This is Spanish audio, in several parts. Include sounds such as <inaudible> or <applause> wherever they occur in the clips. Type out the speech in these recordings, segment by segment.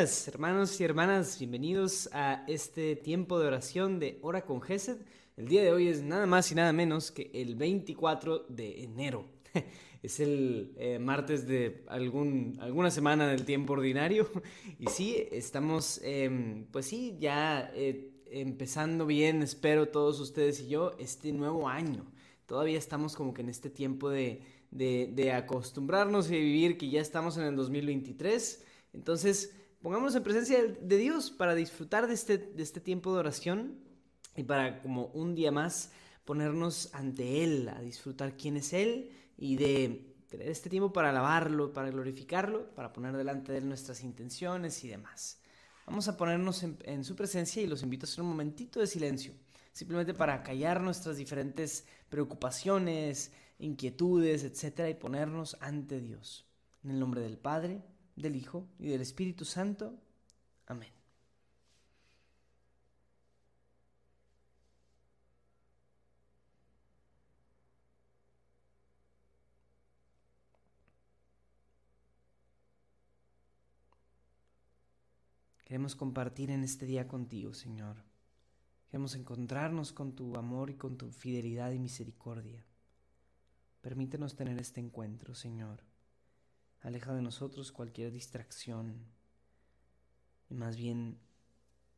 Hermanos y hermanas. Bienvenidos a este tiempo de oración de Hora con Gesed. El día de hoy es nada más y nada menos que el 24 de enero. <laughs> Es el eh, martes de algún, alguna semana del tiempo ordinario. <laughs> Y sí, estamos, em, pues sí, ya eh, empezando bien, espero todos ustedes y yo, este nuevo año. Todavía estamos como que en este tiempo de, de acostumbrarnos y de vivir que ya estamos en el 2023 entonces, pongámonos en presencia de Dios para disfrutar de este, de este tiempo de oración y para como un día más ponernos ante Él, a disfrutar quién es Él y de tener este tiempo para alabarlo, para glorificarlo, para poner delante de Él nuestras intenciones y demás. Vamos a ponernos en, su presencia y los invito a hacer un momentito de silencio, simplemente para callar nuestras diferentes preocupaciones, inquietudes, etcétera, y ponernos ante Dios. En el nombre del Padre, del Hijo y del Espíritu Santo. Amén. Queremos compartir en este día contigo, Señor. Queremos encontrarnos con tu amor y con tu fidelidad y misericordia. Permítenos tener este encuentro, Señor. Aleja de nosotros cualquier distracción y más bien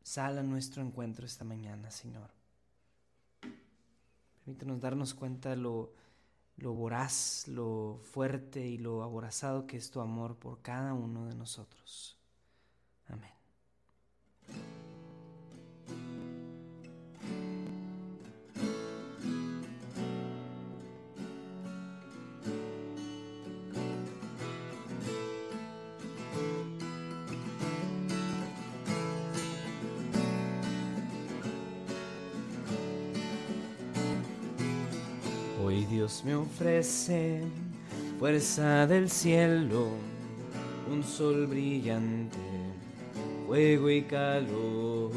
sal a nuestro encuentro esta mañana, Señor. Permítenos darnos cuenta lo, lo voraz, lo fuerte y lo aborazado que es tu amor por cada uno de nosotros. Amén. Me ofrece fuerza del cielo, un sol brillante, fuego y calor,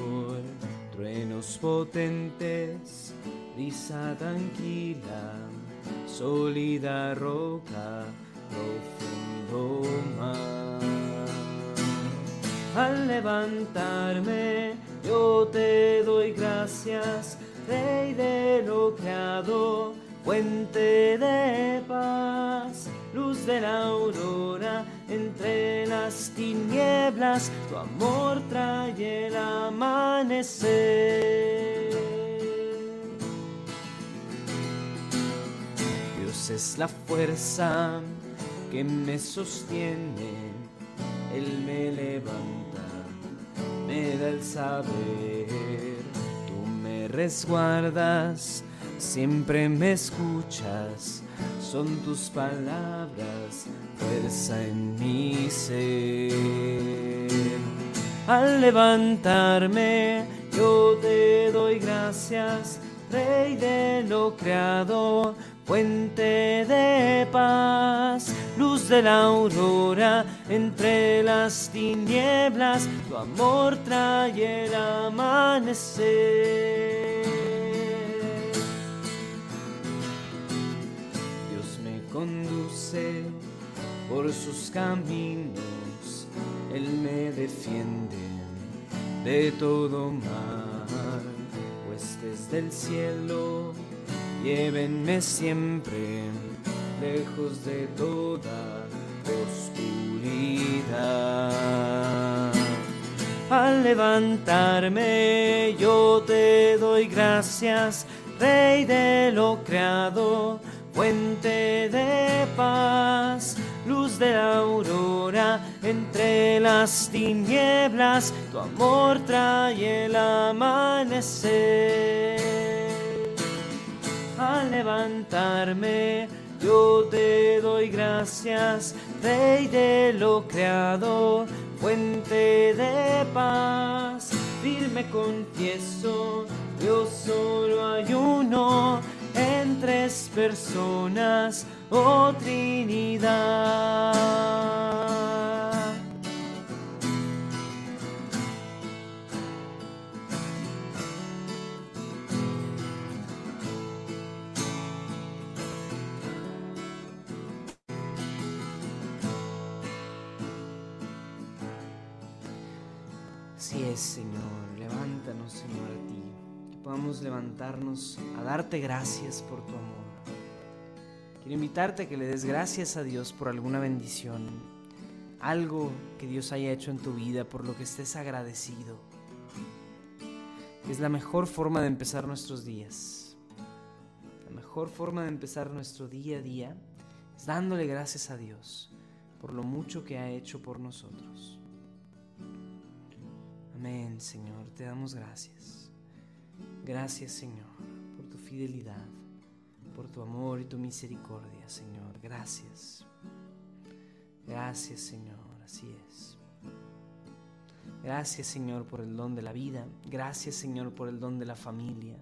truenos potentes, brisa tranquila, sólida roca, profundo mar. Al levantarme yo te doy gracias, Rey de lo creado fuente de paz, luz de la aurora entre las tinieblas, tu amor trae el amanecer. Dios es la fuerza que me sostiene, Él me levanta, me da el saber, tú me resguardas siempre me escuchas, son tus palabras, fuerza en mi ser. Al levantarme, yo te doy gracias, Rey de lo creado, fuente de paz, luz de la aurora entre las tinieblas, tu amor trae el amanecer. Conduce por sus caminos, Él me defiende de todo mal. Huestes del cielo, llévenme siempre lejos de toda oscuridad. Al levantarme yo te doy gracias, Rey de lo creado fuente de paz, luz de la aurora entre las tinieblas, tu amor trae el amanecer. Al levantarme, yo te doy gracias, Rey de lo creado, fuente de paz. Firme confieso, Dios solo hay uno tres personas, oh Trinidad. Levantarnos a darte gracias por tu amor. Quiero invitarte a que le des gracias a Dios por alguna bendición, algo que Dios haya hecho en tu vida, por lo que estés agradecido. Es la mejor forma de empezar nuestros días. La mejor forma de empezar nuestro día a día es dándole gracias a Dios por lo mucho que ha hecho por nosotros. Amén, Señor, te damos gracias. Gracias, Señor, por tu fidelidad, por tu amor y tu misericordia, Señor. Gracias. Gracias, Señor, así es. Gracias, Señor, por el don de la vida. Gracias, Señor, por el don de la familia.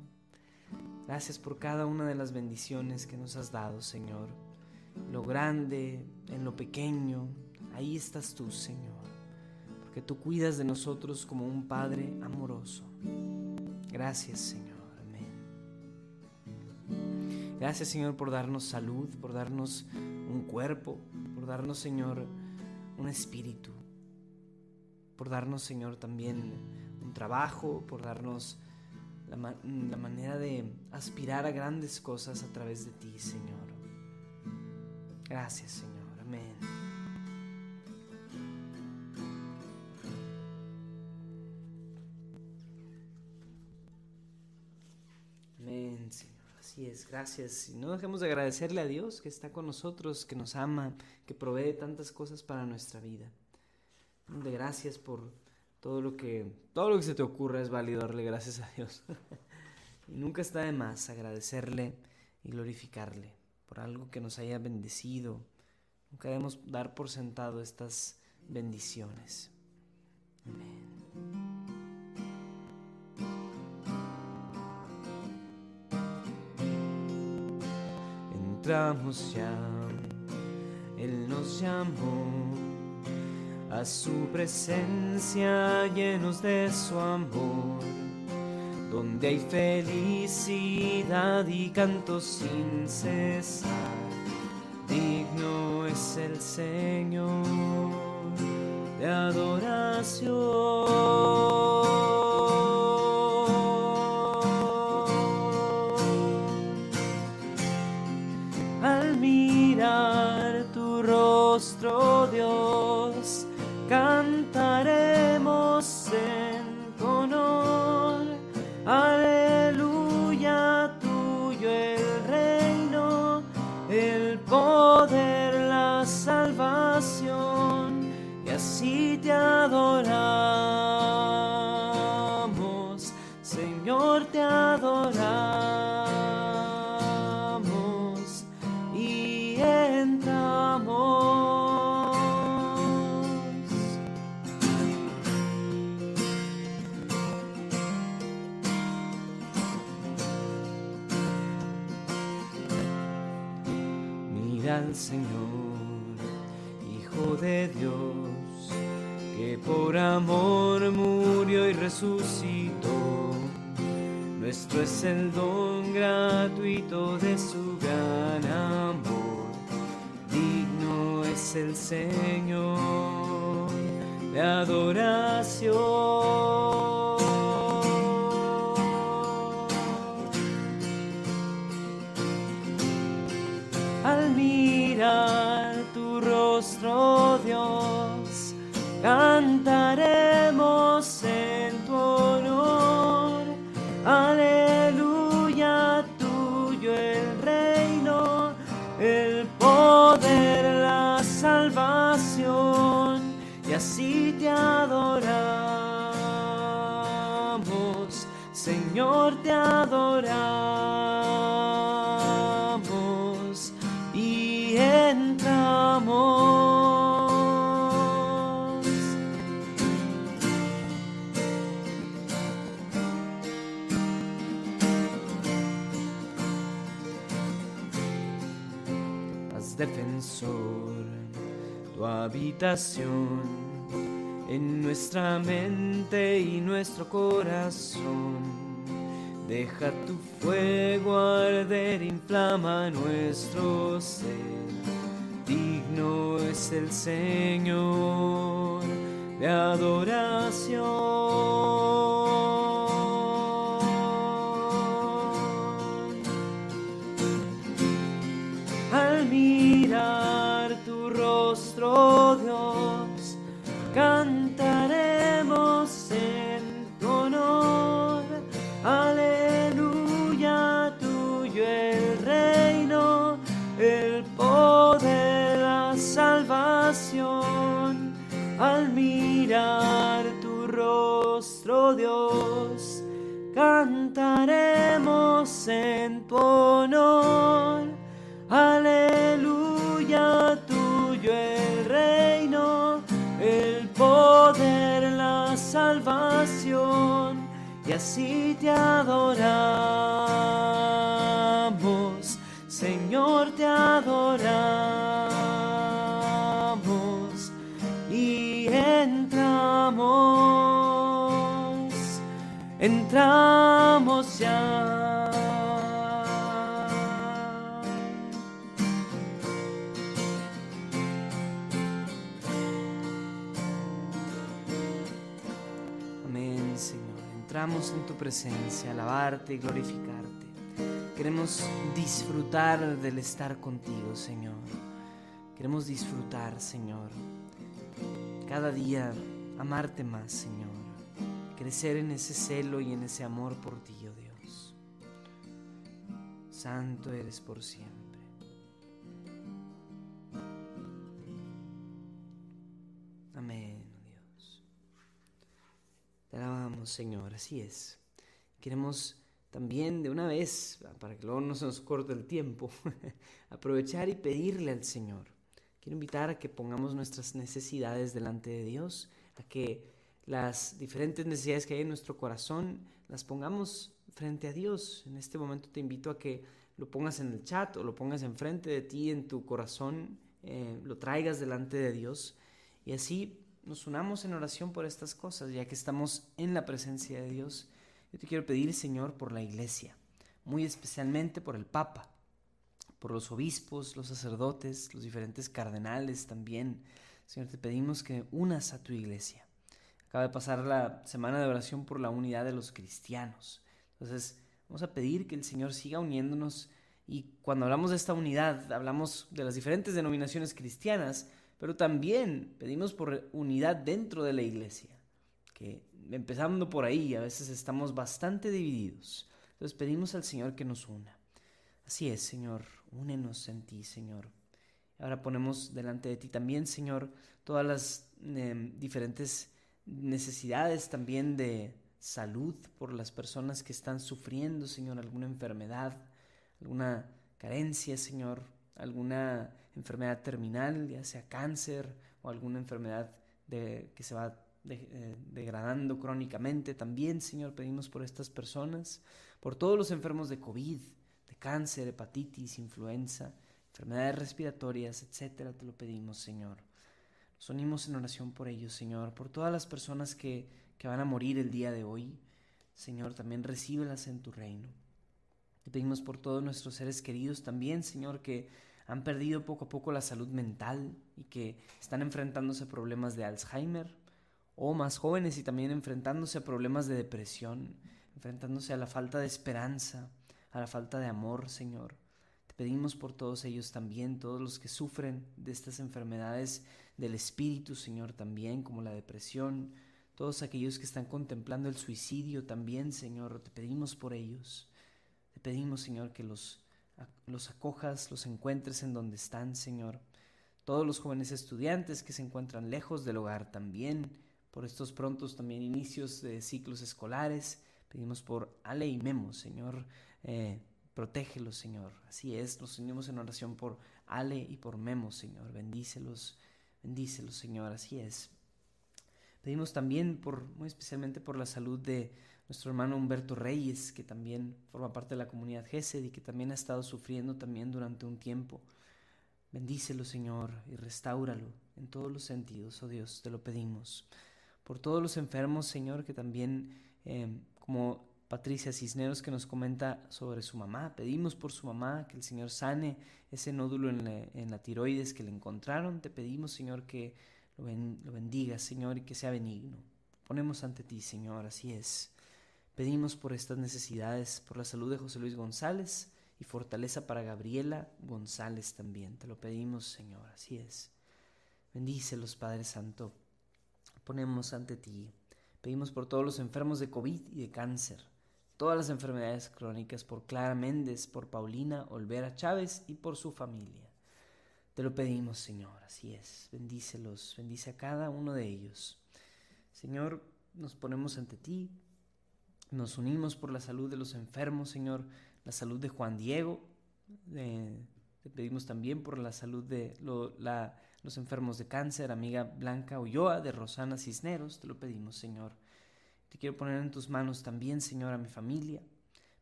Gracias por cada una de las bendiciones que nos has dado, Señor lo grande, en lo pequeño, ahí estás tú, Señor, porque tú cuidas de nosotros como un Padre amoroso. Gracias, Señor. Amén. Gracias, Señor, por darnos salud, por darnos un cuerpo, por darnos, Señor, un espíritu, por darnos, Señor, también un trabajo, por darnos la, manera de aspirar a grandes cosas a través de ti, Señor. Gracias, Señor. Amén, gracias. Y no dejemos de agradecerle a Dios que está con nosotros, que nos ama, que provee tantas cosas para nuestra vida. De gracias por todo lo que todo lo que se te ocurra es válido darle gracias a Dios. <laughs> y nunca está de más agradecerle y glorificarle por algo que nos haya bendecido. Nunca debemos dar por sentado estas bendiciones. Amén. Entramos ya, Él nos llamó a su presencia llenos de su amor donde hay felicidad y canto sin cesar. Digno es el Señor de adoración. Señor, Hijo de Dios, que por amor murió y resucitó. Nuestro es el don gratuito de su gran amor. Digno es el Señor de adoración. Dios, en nuestra mente y nuestro corazón. Deja tu fuego arder, inflama nuestro ser. Digno es el Señor de adoración. Al mirar rostro, Dios, cantaremos en tu honor. Aleluya, tuyo el reino, el poder, la salvación. Al mirar tu rostro, Dios, cantaremos en tu honor. Así te adoramos, Señor, te adoramos y entramos, entramos Entramos en tu presencia, alabarte y glorificarte. Queremos disfrutar del estar contigo, Señor. Queremos disfrutar, Señor. Cada día amarte más, Señor. Crecer en ese celo y en ese amor por ti, oh Dios. Santo eres por siempre. Amén. Te alabamos, Señor, así es. Queremos también de una vez, para que luego no se nos corte el tiempo, <laughs> aprovechar y pedirle al Señor. Quiero invitar a que pongamos nuestras necesidades delante de Dios, a que las diferentes necesidades que hay en nuestro corazón las pongamos frente a Dios. En este momento te invito a que lo pongas en el chat o lo pongas enfrente de ti en tu corazón, eh, lo traigas delante de Dios y así nos unamos en oración por estas cosas, ya que estamos en la presencia de Dios. Yo te quiero pedir, Señor, por la iglesia, muy especialmente por el Papa, por los obispos, los sacerdotes, los diferentes cardenales también. Señor, te pedimos que unas a tu iglesia. Acaba de pasar la semana de oración por la unidad de los cristianos. Entonces, vamos a pedir que el Señor siga uniéndonos y cuando hablamos de esta unidad, hablamos de las diferentes denominaciones cristianas, pero también pedimos por unidad dentro de la iglesia, que empezando por ahí, a veces estamos bastante divididos. Entonces pedimos al Señor que nos una. Así es, Señor, únenos en ti, Señor. Ahora ponemos delante de ti también, Señor, todas las eh, diferentes necesidades también de salud por las personas que están sufriendo, Señor, alguna enfermedad, alguna carencia, Señor, alguna enfermedad terminal, ya sea cáncer o alguna enfermedad de, que se va eh, degradando crónicamente. También, Señor, pedimos por estas personas, por todos los enfermos de COVID, de cáncer, hepatitis, influenza, enfermedades respiratorias, etcétera, te lo pedimos, Señor. Nos unimos en oración por ellos, Señor, por todas las personas que, que van a morir el día de hoy. Señor, también recíbelas en tu reino. Te pedimos por todos nuestros seres queridos también, Señor, que han perdido poco a poco la salud mental y que están enfrentándose a problemas de Alzheimer, o más jóvenes y también enfrentándose a problemas de depresión, enfrentándose a la falta de esperanza, a la falta de amor, Señor. Te pedimos por todos ellos también, todos los que sufren de estas enfermedades del espíritu, Señor, también, como la depresión, todos aquellos que están contemplando el suicidio también, Señor, te pedimos por ellos. Te pedimos, Señor, que los, los acojas, los encuentres en donde están, Señor. Todos los jóvenes estudiantes que se encuentran lejos del hogar también, por estos prontos también inicios de ciclos escolares. Pedimos por Ale y Memo, Señor. Eh, protégelos, Señor. Así es, nos unimos en oración por Ale y por Memo, Señor. Bendícelos, bendícelos, Señor. Así es. Pedimos también por, muy especialmente por la salud de nuestro hermano Humberto Reyes, que también forma parte de la comunidad GESED y que también ha estado sufriendo también durante un tiempo. Bendícelo, Señor, y restáuralo en todos los sentidos, oh Dios, te lo pedimos. Por todos los enfermos, Señor, que también, eh, como Patricia Cisneros que nos comenta sobre su mamá. Pedimos por su mamá que el Señor sane ese nódulo en la, tiroides que le encontraron. Te pedimos, Señor, que lo, bendiga, Señor, y que sea benigno. Ponemos ante ti, Señor, así es. Pedimos por estas necesidades, por la salud de José Luis González y fortaleza para Gabriela González también. Te lo pedimos, Señor, así es. Bendícelos, Padre Santo. Ponemos ante ti. Pedimos por todos los enfermos de COVID y de cáncer todas las enfermedades crónicas por Clara Méndez, por Paulina Olvera Chávez y por su familia. Te lo pedimos, Señor, así es. Bendícelos, bendice a cada uno de ellos. Señor, nos ponemos ante ti, nos unimos por la salud de los enfermos, Señor, la salud de Juan Diego. te pedimos también por la salud de los enfermos de cáncer, amiga Blanca Ulloa, de Rosana Cisneros. Te lo pedimos, Señor. Te quiero poner en tus manos también, Señor, a mi familia.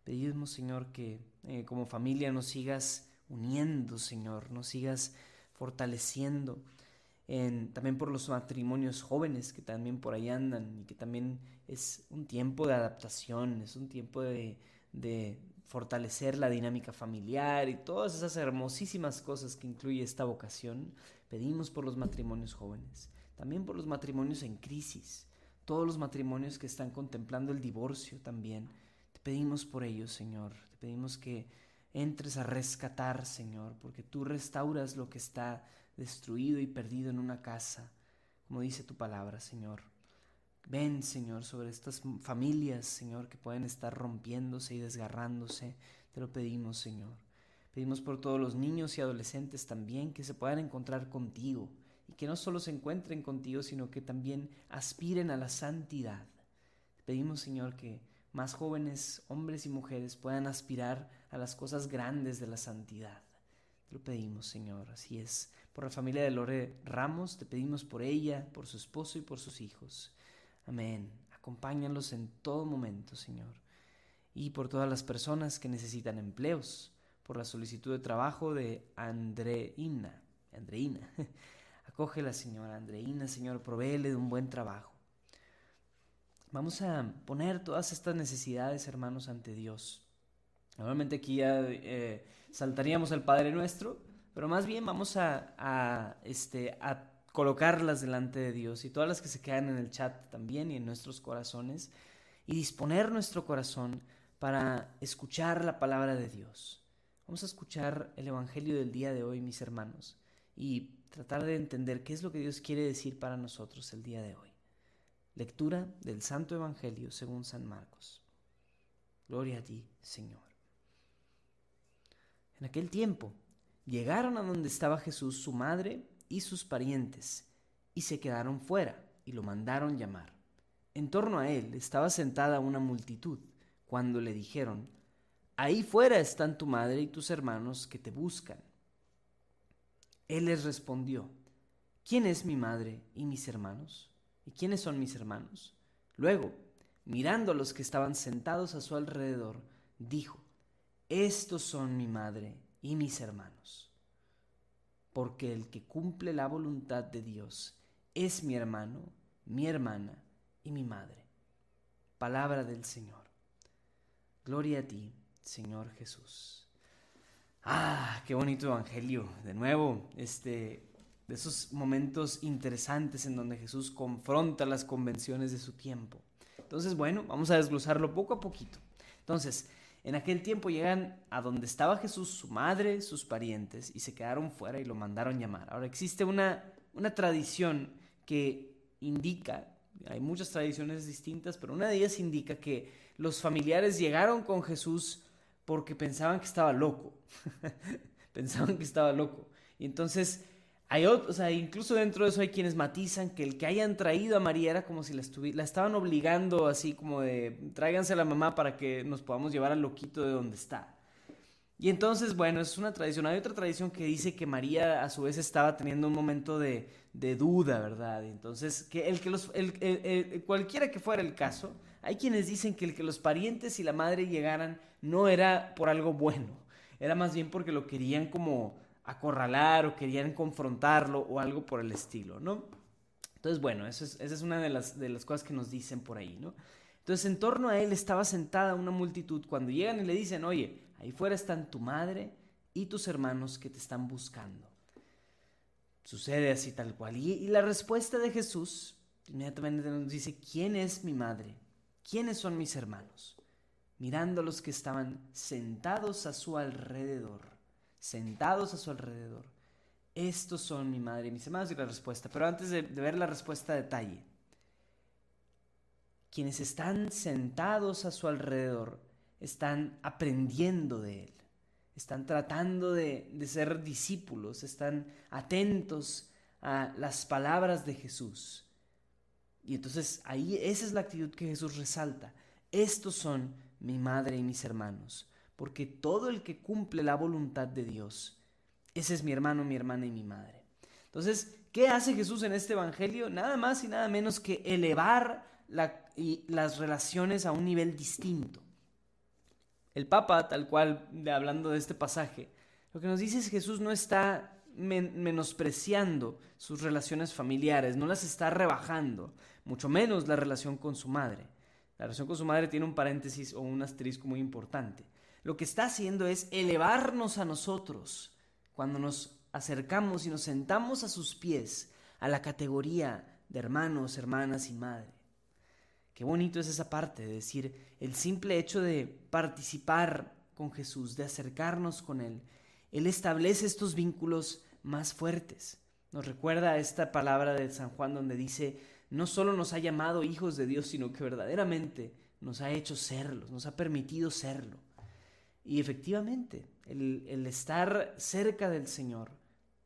Pedimos, Señor, que eh, como familia nos sigas uniendo, Señor, nos sigas fortaleciendo. También por los matrimonios jóvenes que también por ahí andan y que también es un tiempo de adaptación, es un tiempo de, de fortalecer la dinámica familiar y todas esas hermosísimas cosas que incluye esta vocación. Pedimos por los matrimonios jóvenes, también por los matrimonios en crisis, todos los matrimonios que están contemplando el divorcio también. Te pedimos por ellos, Señor. Te pedimos que entres a rescatar, Señor, porque tú restauras lo que está destruido y perdido en una casa, como dice tu palabra, Señor. Ven, Señor, sobre estas familias, Señor, que pueden estar rompiéndose y desgarrándose. Te lo pedimos, Señor. Pedimos por todos los niños y adolescentes también que se puedan encontrar contigo y que no solo se encuentren contigo, sino que también aspiren a la santidad. Pedimos, Señor, que más jóvenes, hombres y mujeres, puedan aspirar a las cosas grandes de la santidad. Te lo pedimos, Señor, así es. Por la familia de Lore Ramos, te pedimos por ella, por su esposo y por sus hijos. Amén. Acompáñalos en todo momento, Señor. Y por todas las personas que necesitan empleos, por la solicitud de trabajo de Andreina. Andreina. <laughs> Acógela, Señor Andreina, Señor, provéele de un buen trabajo. Vamos a poner todas estas necesidades, hermanos, ante Dios. Normalmente aquí ya eh, saltaríamos al Padre Nuestro, pero más bien vamos a, este, a colocarlas delante de Dios y todas las que se quedan en el chat también y en nuestros corazones y disponer nuestro corazón para escuchar la palabra de Dios. Vamos a escuchar el Evangelio del día de hoy, mis hermanos, y tratar de entender qué es lo que Dios quiere decir para nosotros el día de hoy. Lectura del Santo Evangelio según San Marcos. Gloria a ti, Señor. En aquel tiempo llegaron a donde estaba Jesús su madre y sus parientes, y se quedaron fuera, y lo mandaron llamar. En torno a él estaba sentada una multitud, cuando le dijeron, Ahí fuera están tu madre y tus hermanos que te buscan. Él les respondió, ¿quién es mi madre y mis hermanos? ¿Y quiénes son mis hermanos? Luego, mirando a los que estaban sentados a su alrededor, dijo, Estos son mi madre y mis hermanos. Porque el que cumple la voluntad de Dios es mi hermano, mi hermana y mi madre. Palabra del Señor. Gloria a ti, Señor Jesús. Ah, qué bonito evangelio. De nuevo, este de esos momentos interesantes en donde Jesús confronta las convenciones de su tiempo. Entonces, bueno, vamos a desglosarlo poco a poquito. Entonces, en aquel tiempo llegan a donde estaba Jesús, su madre, sus parientes, y se quedaron fuera y lo mandaron llamar. Ahora, existe una, una tradición que indica, hay muchas tradiciones distintas, pero una de ellas indica que los familiares llegaron con Jesús porque pensaban que estaba loco. <laughs> pensaban que estaba loco. Y entonces hay o sea, incluso dentro de eso hay quienes matizan que el que hayan traído a María era como si la, la estaban obligando así como de tráiganse a la mamá para que nos podamos llevar al loquito de donde está. Y entonces, bueno, es una tradición. Hay otra tradición que dice que María a su vez estaba teniendo un momento de, de duda, ¿verdad? Entonces, que el que los, el, cualquiera que fuera el caso, hay quienes dicen que el que los parientes y la madre llegaran no era por algo bueno, era más bien porque lo querían como acorralar o querían confrontarlo o algo por el estilo, ¿no? Entonces, bueno, esa es una de las, de las cosas que nos dicen por ahí, ¿no? Entonces, en torno a él estaba sentada una multitud. Cuando llegan y le dicen, oye, ahí fuera están tu madre y tus hermanos que te están buscando. Sucede así tal cual. Y, y la respuesta de Jesús inmediatamente nos dice, ¿quién es mi madre? ¿Quiénes son mis hermanos? Mirando a los que estaban sentados a su alrededor sentados a su alrededor. Estos son mi madre y mis hermanos y la respuesta. Pero antes de, ver la respuesta a detalle, quienes están sentados a su alrededor están aprendiendo de él. están tratando de, de ser discípulos, están atentos a las palabras de Jesús. Y entonces ahí esa es la actitud que Jesús resalta. Estos son mi madre y mis hermanos, porque todo el que cumple la voluntad de Dios, ese es mi hermano, mi hermana y mi madre. Entonces, ¿qué hace Jesús en este Evangelio? Nada más y nada menos que elevar las relaciones a un nivel distinto. El Papa, tal cual, hablando de este pasaje, lo que nos dice es que Jesús no está menospreciando sus relaciones familiares, no las está rebajando, mucho menos la relación con su madre. La relación con su madre tiene un paréntesis o un asterisco muy importante. Lo que está haciendo es elevarnos a nosotros cuando nos acercamos y nos sentamos a sus pies a la categoría de hermanos, hermanas y madre. Qué bonito es esa parte de decir el simple hecho de participar con Jesús, de acercarnos con Él, él establece estos vínculos más fuertes. Nos recuerda esta palabra de San Juan donde dice, no solo nos ha llamado hijos de Dios, sino que verdaderamente nos ha hecho serlos, nos ha permitido serlo. Y efectivamente, el, estar cerca del Señor,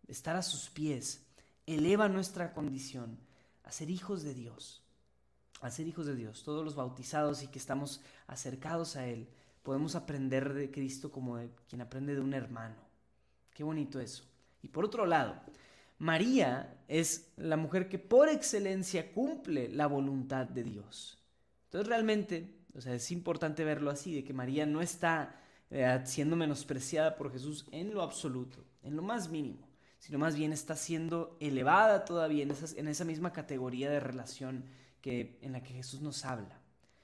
estar a sus pies, eleva nuestra condición a ser hijos de Dios, a ser hijos de Dios. Todos los bautizados y que estamos acercados a Él, podemos aprender de Cristo como quien aprende de un hermano. Qué bonito eso. Y por otro lado, María es la mujer que por excelencia cumple la voluntad de Dios. Entonces realmente, o sea, es importante verlo así, de que María no está eh, siendo menospreciada por Jesús en lo absoluto, en lo más mínimo, sino más bien está siendo elevada todavía en, en esa misma categoría de relación que, en la que Jesús nos habla.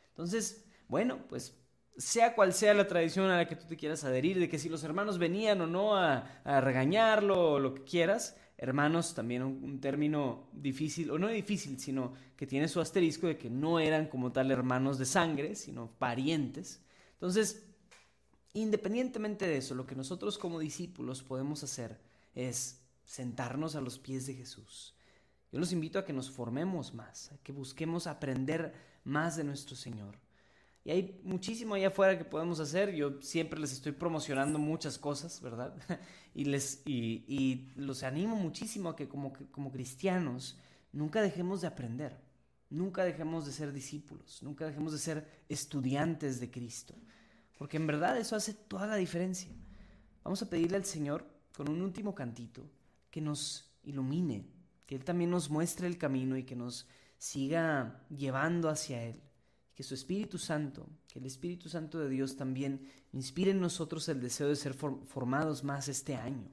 Entonces, bueno, pues sea cual sea la tradición a la que tú te quieras adherir, de que si los hermanos venían o no a, regañarlo o lo que quieras, hermanos también un, término difícil, o no difícil, sino que tiene su asterisco de que no eran como tal hermanos de sangre, sino parientes. Entonces, independientemente de eso, lo que nosotros como discípulos podemos hacer es sentarnos a los pies de Jesús. Yo los invito a que nos formemos más, a que busquemos aprender más de nuestro Señor y hay muchísimo allá afuera que podemos hacer. Yo siempre les estoy promocionando muchas cosas, ¿verdad? <laughs> y, les, y, y los animo muchísimo a que como, como cristianos nunca dejemos de aprender. Nunca dejemos de ser discípulos. Nunca dejemos de ser estudiantes de Cristo. Porque en verdad eso hace toda la diferencia. Vamos a pedirle al Señor con un último cantito que nos ilumine, que Él también nos muestre el camino y que nos siga llevando hacia Él que su Espíritu Santo, que el Espíritu Santo de Dios también inspire en nosotros el deseo de ser formados más este año.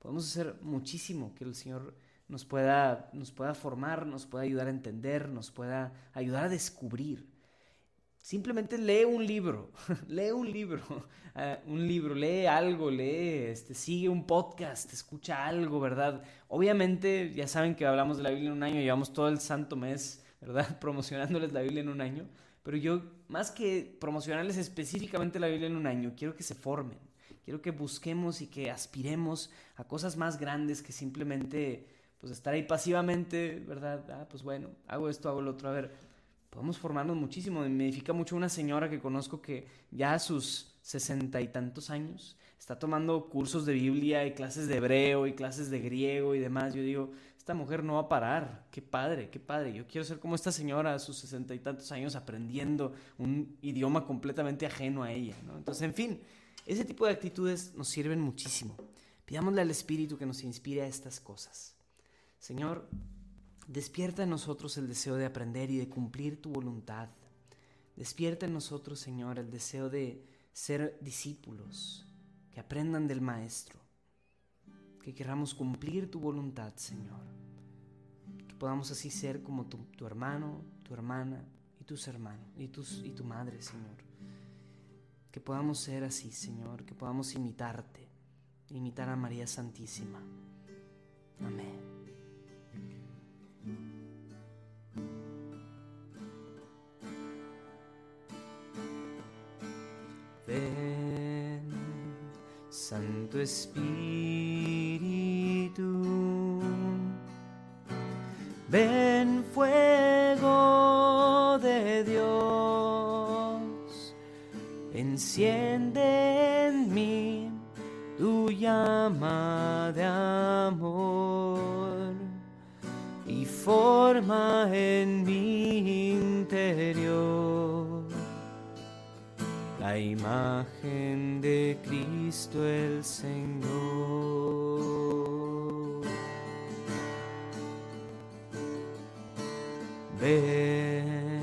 Podemos hacer muchísimo que el Señor nos pueda, nos pueda formar, nos pueda ayudar a entender, nos pueda ayudar a descubrir. Simplemente lee un libro, <laughs> lee un libro, uh, <laughs> un libro, lee algo, lee, este, sigue un podcast, escucha algo, ¿verdad? Obviamente, ya saben que hablamos de la Biblia en un año, llevamos todo el santo mes, ¿verdad? <laughs> Promocionándoles la Biblia en un año. Pero yo, más que promocionarles específicamente la Biblia en un año, quiero que se formen. Quiero que busquemos y que aspiremos a cosas más grandes que simplemente pues estar ahí pasivamente, ¿verdad? Ah, pues bueno, hago esto, hago lo otro. A ver, podemos formarnos muchísimo. Me edifica mucho una señora que conozco que ya a sus sesenta y tantos años está tomando cursos de Biblia y clases de hebreo y clases de griego y demás. Yo digo, esta mujer no va a parar. Qué padre, qué padre. Yo quiero ser como esta señora a sus sesenta y tantos años aprendiendo un idioma completamente ajeno a ella. Entonces, en fin, ese tipo de actitudes nos sirven muchísimo. Pidámosle al Espíritu que nos inspire a estas cosas. Señor, despierta en nosotros el deseo de aprender y de cumplir tu voluntad. Despierta en nosotros, Señor, el deseo de ser discípulos, que aprendan del Maestro que queramos cumplir tu voluntad, Señor. Que podamos así ser como tu, tu hermano, tu hermana y tus hermanos y, tus, y tu madre, Señor. Que podamos ser así, Señor, que podamos imitarte, imitar a María Santísima. Amén. Santo Espíritu. Ven fuego de Dios, enciende en mí llama de amor y forma en mi interior la imagen de Cristo el Señor. Ven,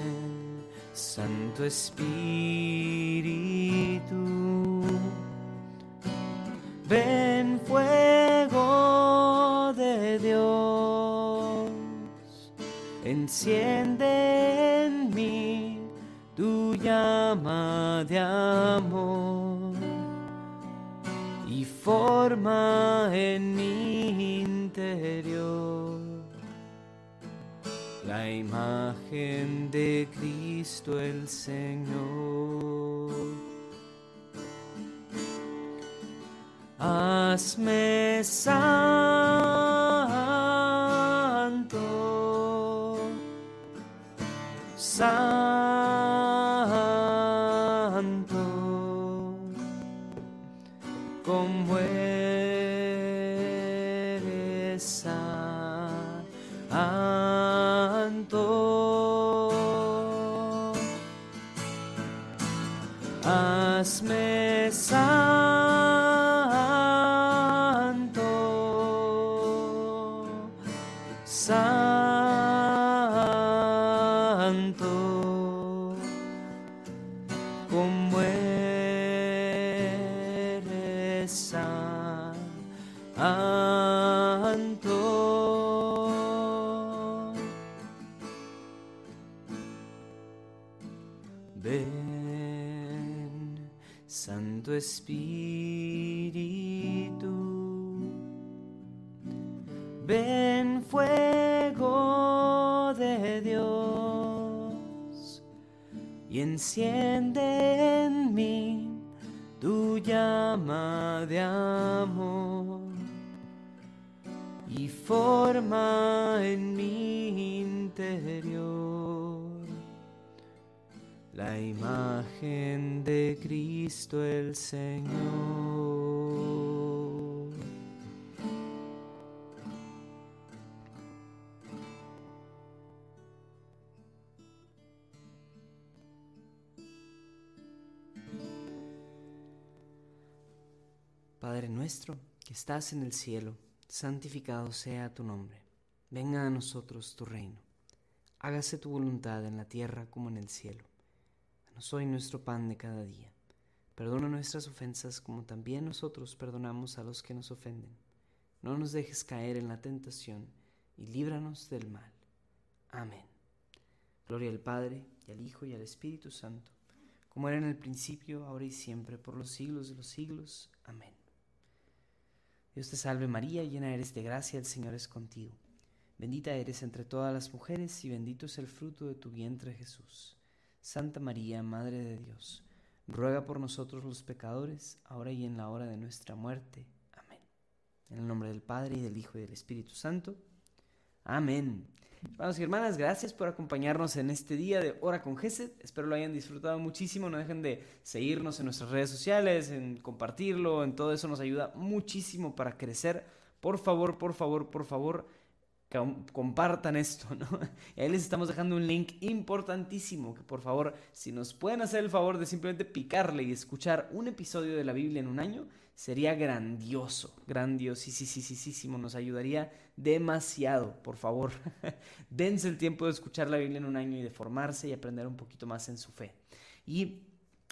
Santo Espíritu, ven fuego de Dios, enciende llama de amor y forma en mi interior la imagen de Cristo el Señor. Hazme santo, Ven, Santo Espíritu, ven fuego de Dios. Y enciende en mí tu llama de amor forma en mi interior la imagen de Cristo el Señor. Padre nuestro, que estás en el cielo, santificado sea tu nombre. Venga a nosotros tu reino. Hágase tu voluntad en la tierra como en el cielo. Danos hoy nuestro pan de cada día. Perdona nuestras ofensas como también nosotros perdonamos a los que nos ofenden. No nos dejes caer en la tentación y líbranos del mal. Amén. Gloria al Padre, y al Hijo, y al Espíritu Santo, como era en el principio, ahora y siempre, por los siglos de los siglos. Amén. Dios te salve María, llena eres de gracia, el Señor es contigo. Bendita eres entre todas las mujeres y bendito es el fruto de tu vientre Jesús. Santa María, Madre de Dios, ruega por nosotros los pecadores, ahora y en la hora de nuestra muerte. Amén. En el nombre del Padre, y del Hijo, y del Espíritu Santo. Amén. Hermanos y hermanas, gracias por acompañarnos en este día de Hora con Gesed. Espero lo hayan disfrutado muchísimo. No dejen de seguirnos en nuestras redes sociales, en compartirlo, en todo eso nos ayuda muchísimo para crecer. Por favor, por favor, por favor, compartan esto, ¿no? Y <laughs> ahí les estamos dejando un link importantísimo que por favor, si nos pueden hacer el favor de simplemente picarle y escuchar un episodio de la Biblia en un año, sería grandioso, grandiosísimo, nos ayudaría demasiado, por favor. <laughs> Dense el tiempo de escuchar la Biblia en un año y de formarse y aprender un poquito más en su fe. Y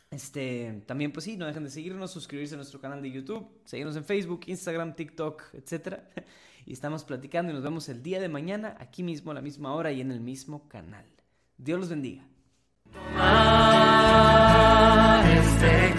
este, también pues sí, no dejen de seguirnos, suscribirse a nuestro canal de YouTube, seguirnos en Facebook, Instagram, TikTok, etc. <laughs> y estamos platicando y nos vemos el día de mañana aquí mismo a la misma hora y en el mismo canal. Dios los bendiga. Ah, este